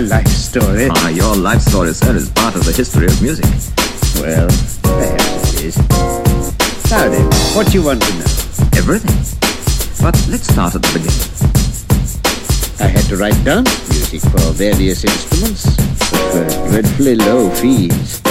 my life story. Ah, your life story, sir, is part of the history of music. Well, perhaps it is. Now then, what do you want to know? Everything. But let's start at the beginning. I had to write dance music for various instruments, for dreadfully low fees.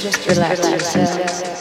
Just relax yourselves.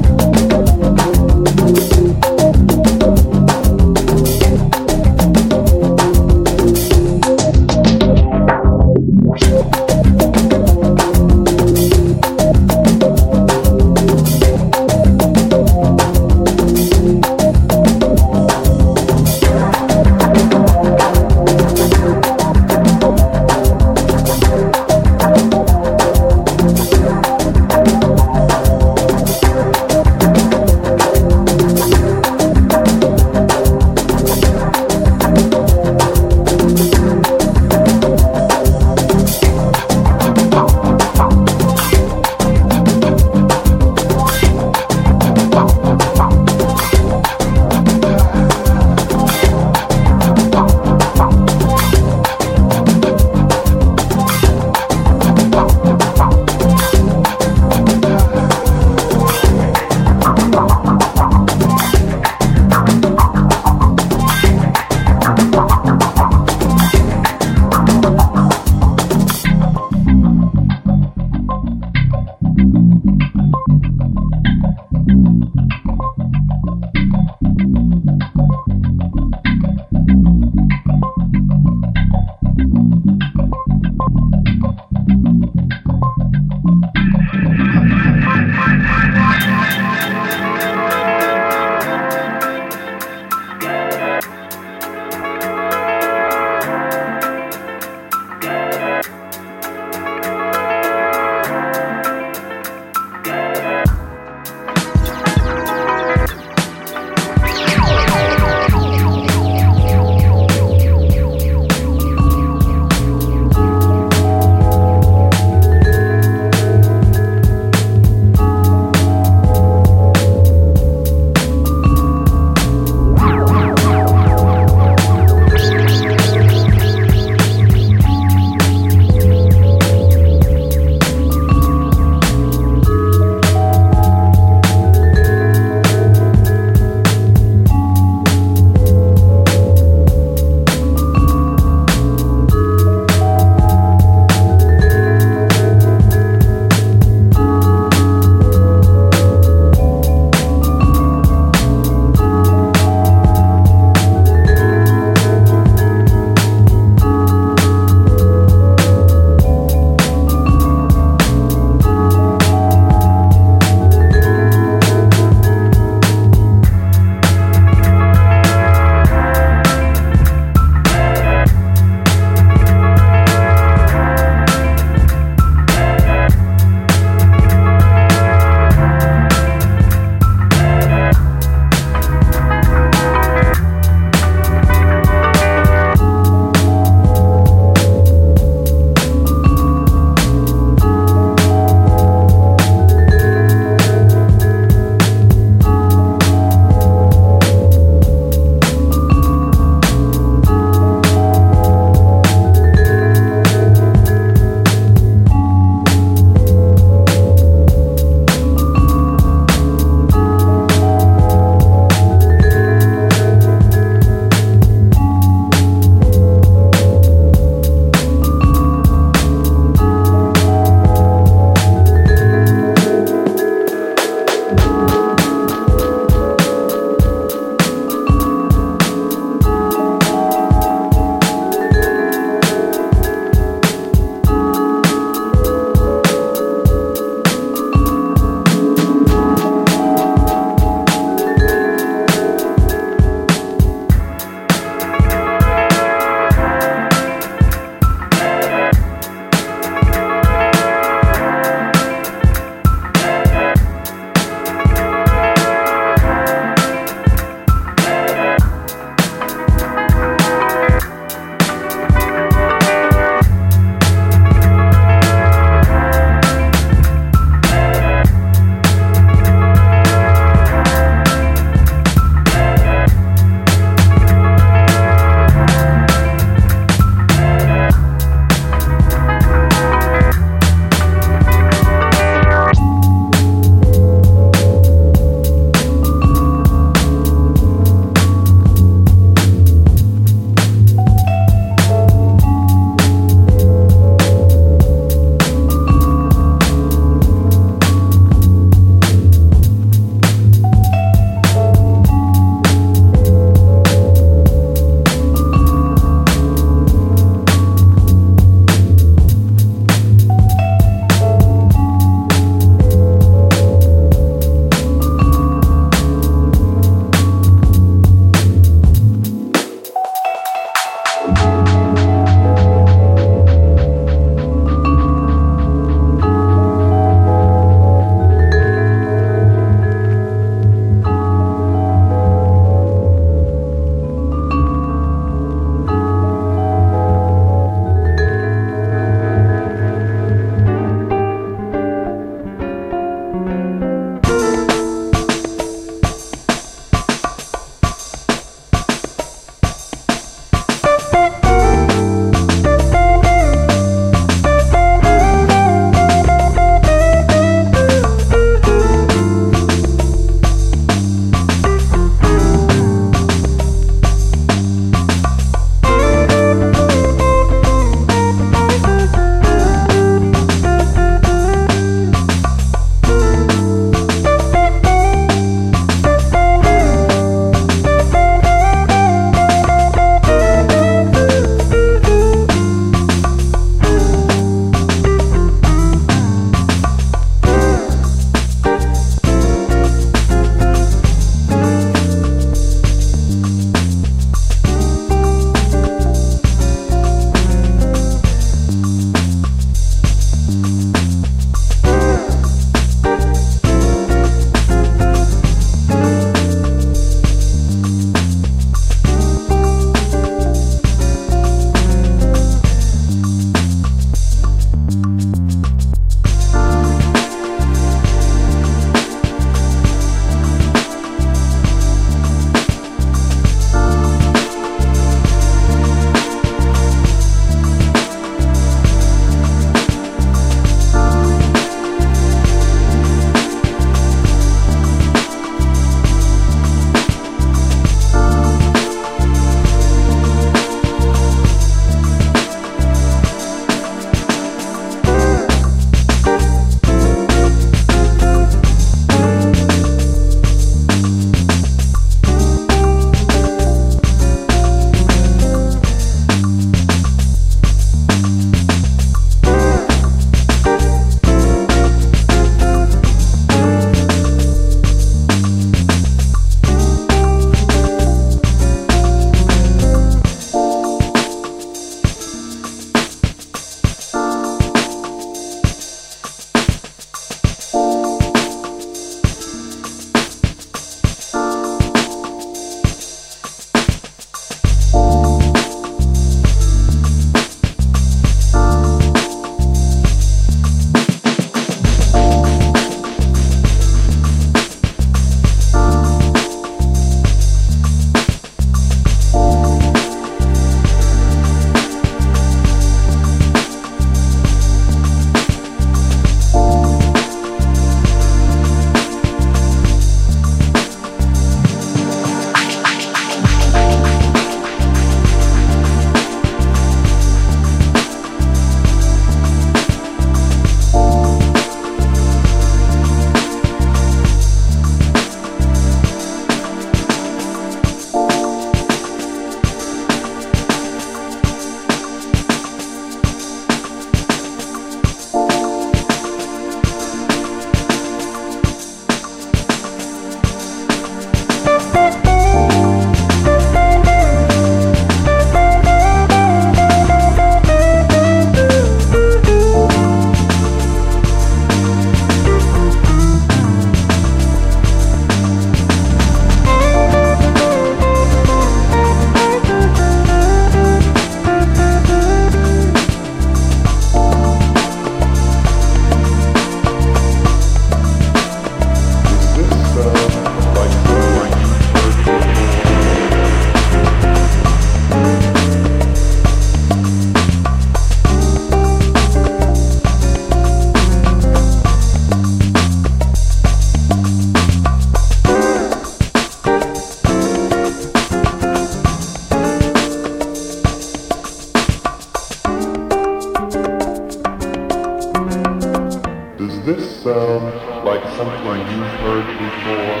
This sound like something you've heard before?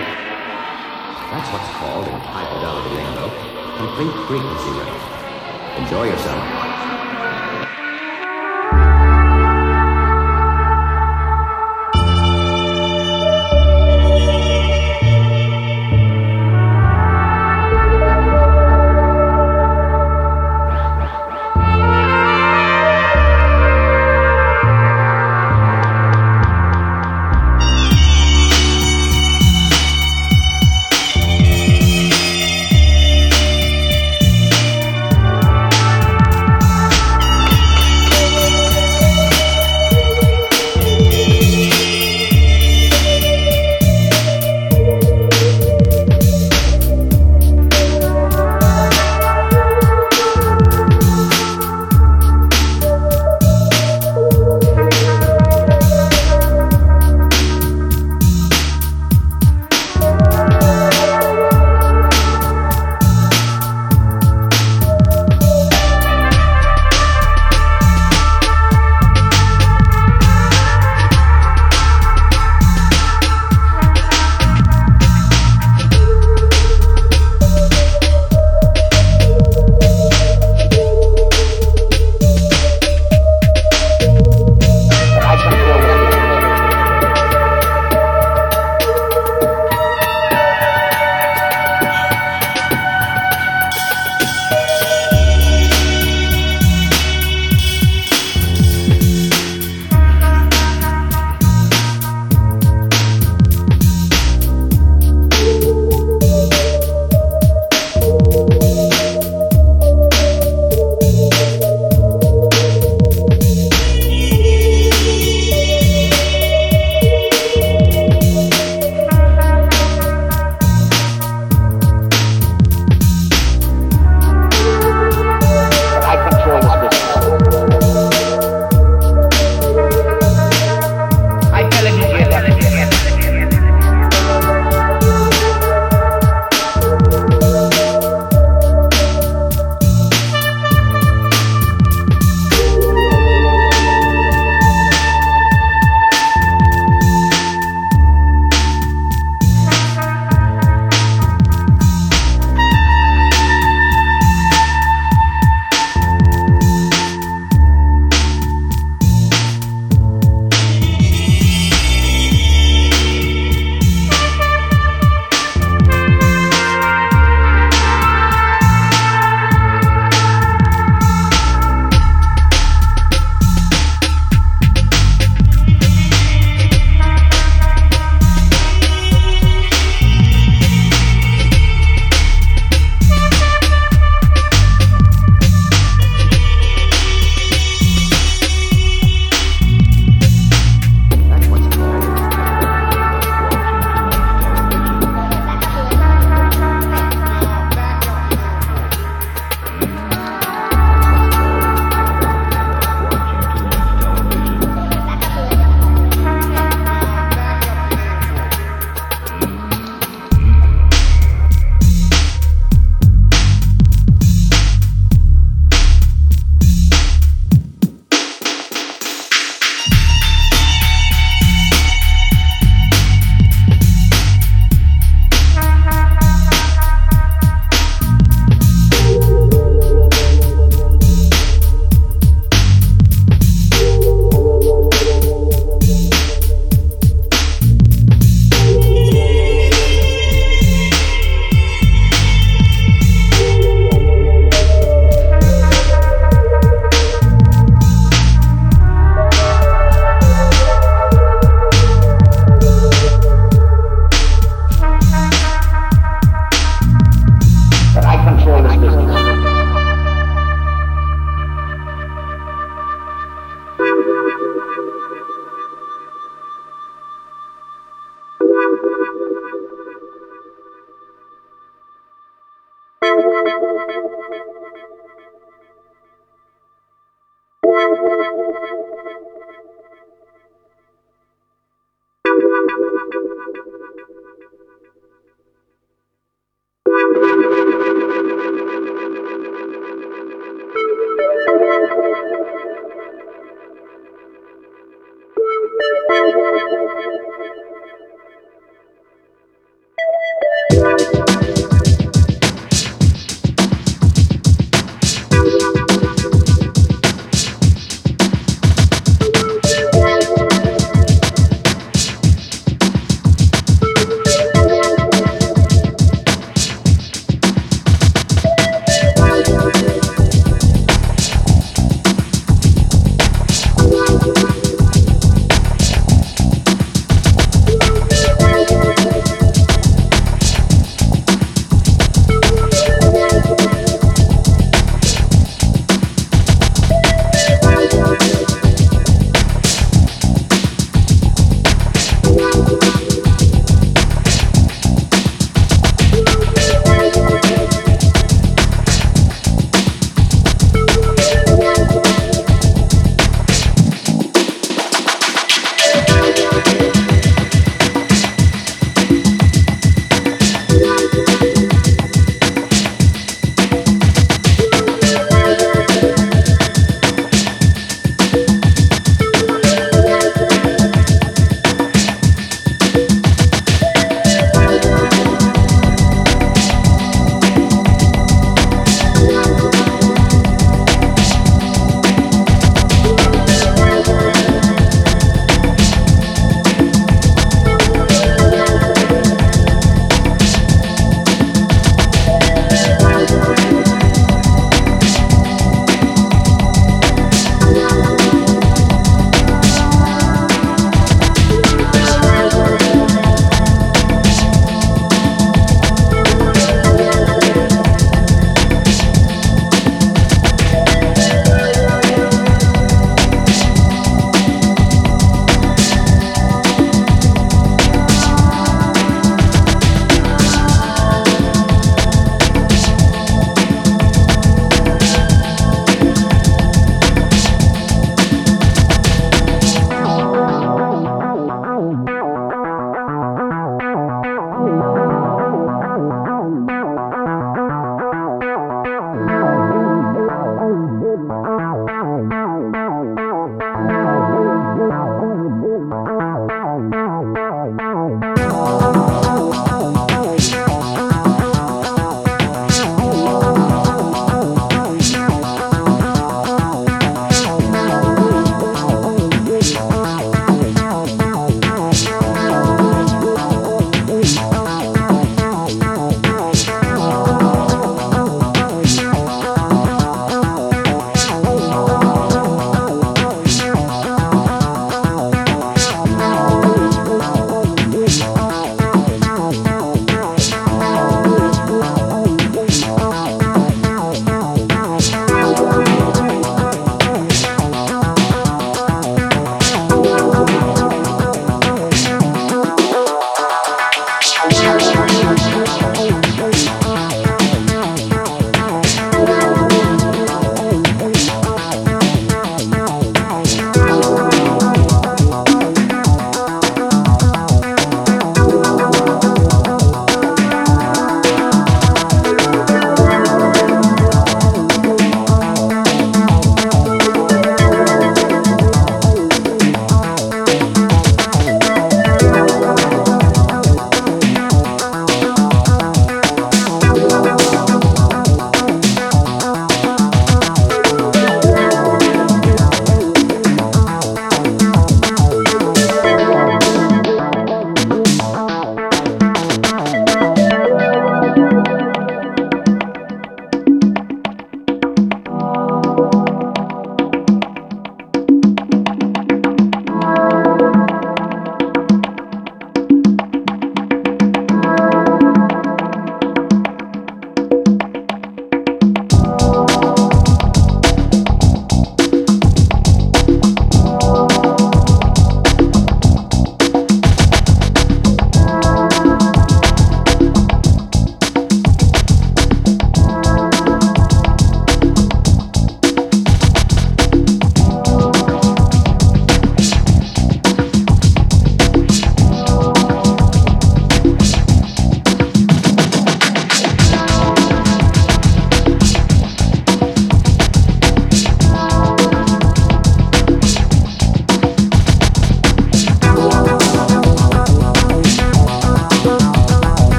That's what's called in high fidelity lingo complete frequency range. Enjoy yourself.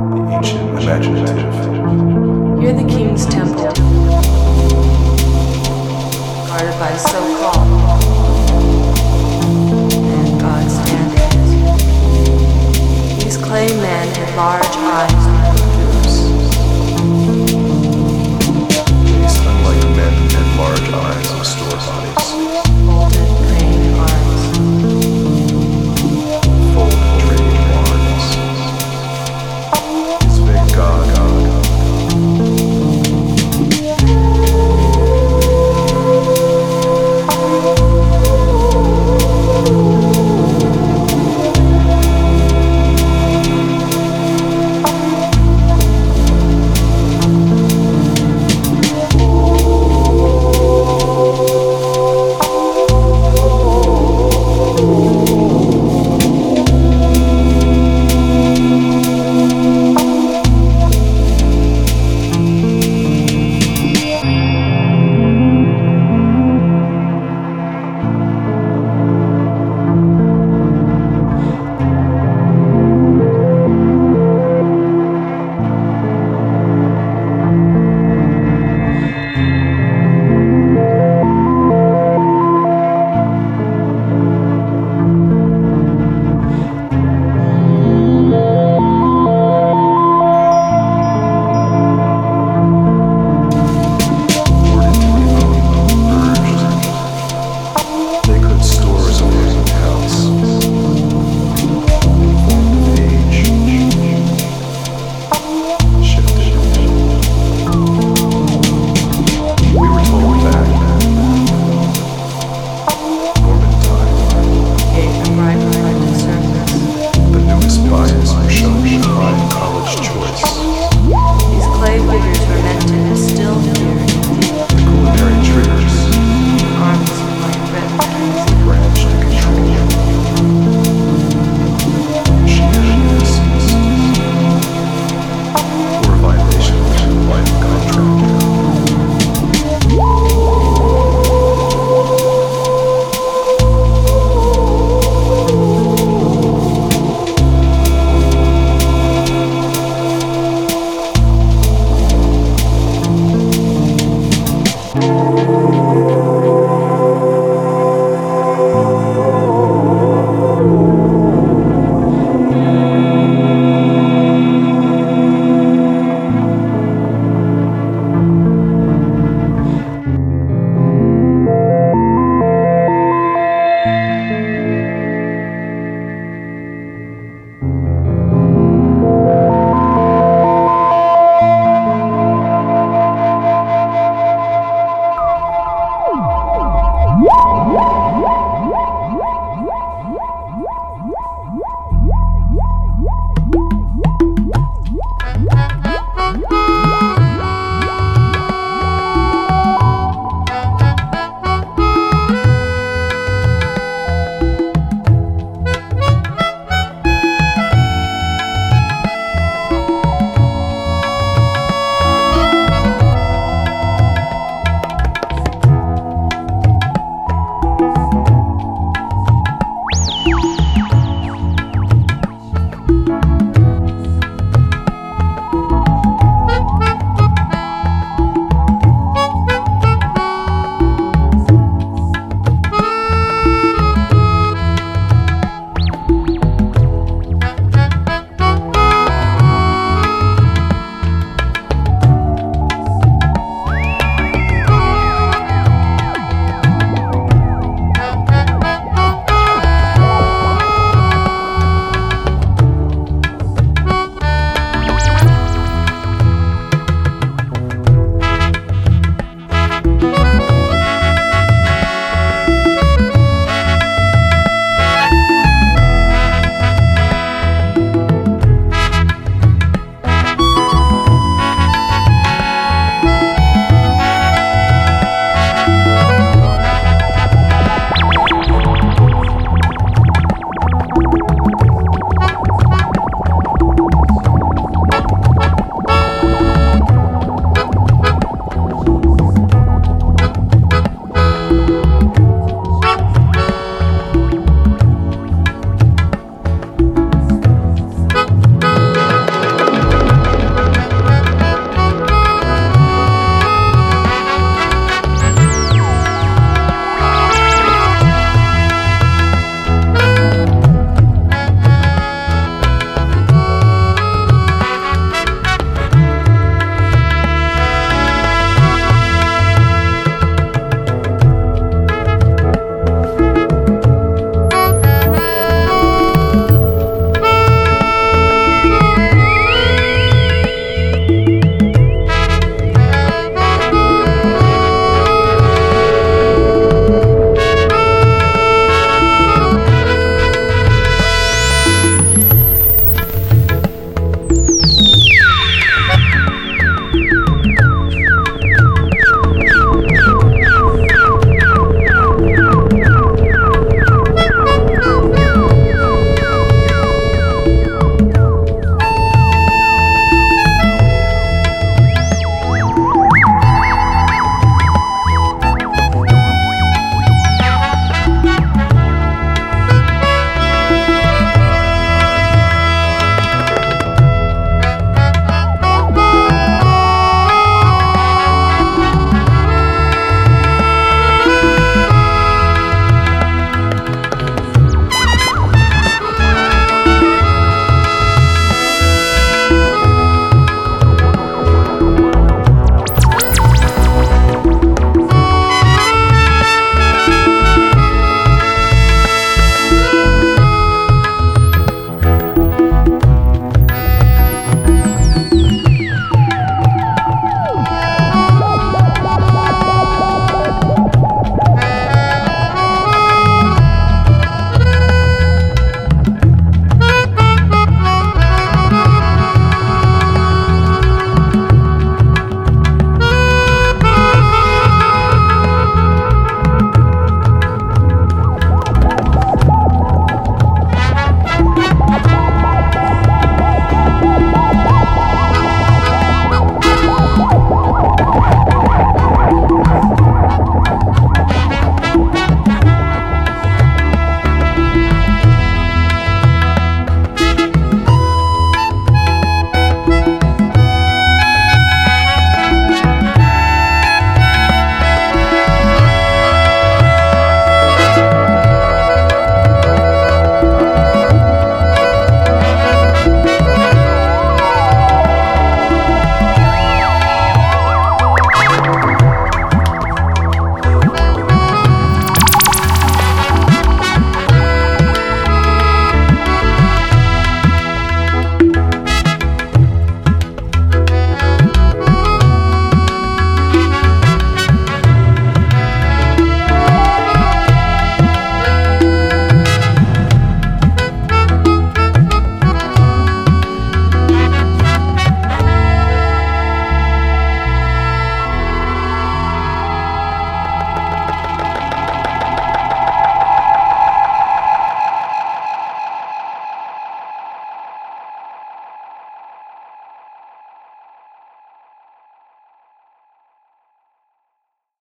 The ancient imaginative. Hear the king's temple, guarded by so-called and. These clay men had large eyes and These unlike men had large eyes of store bodies.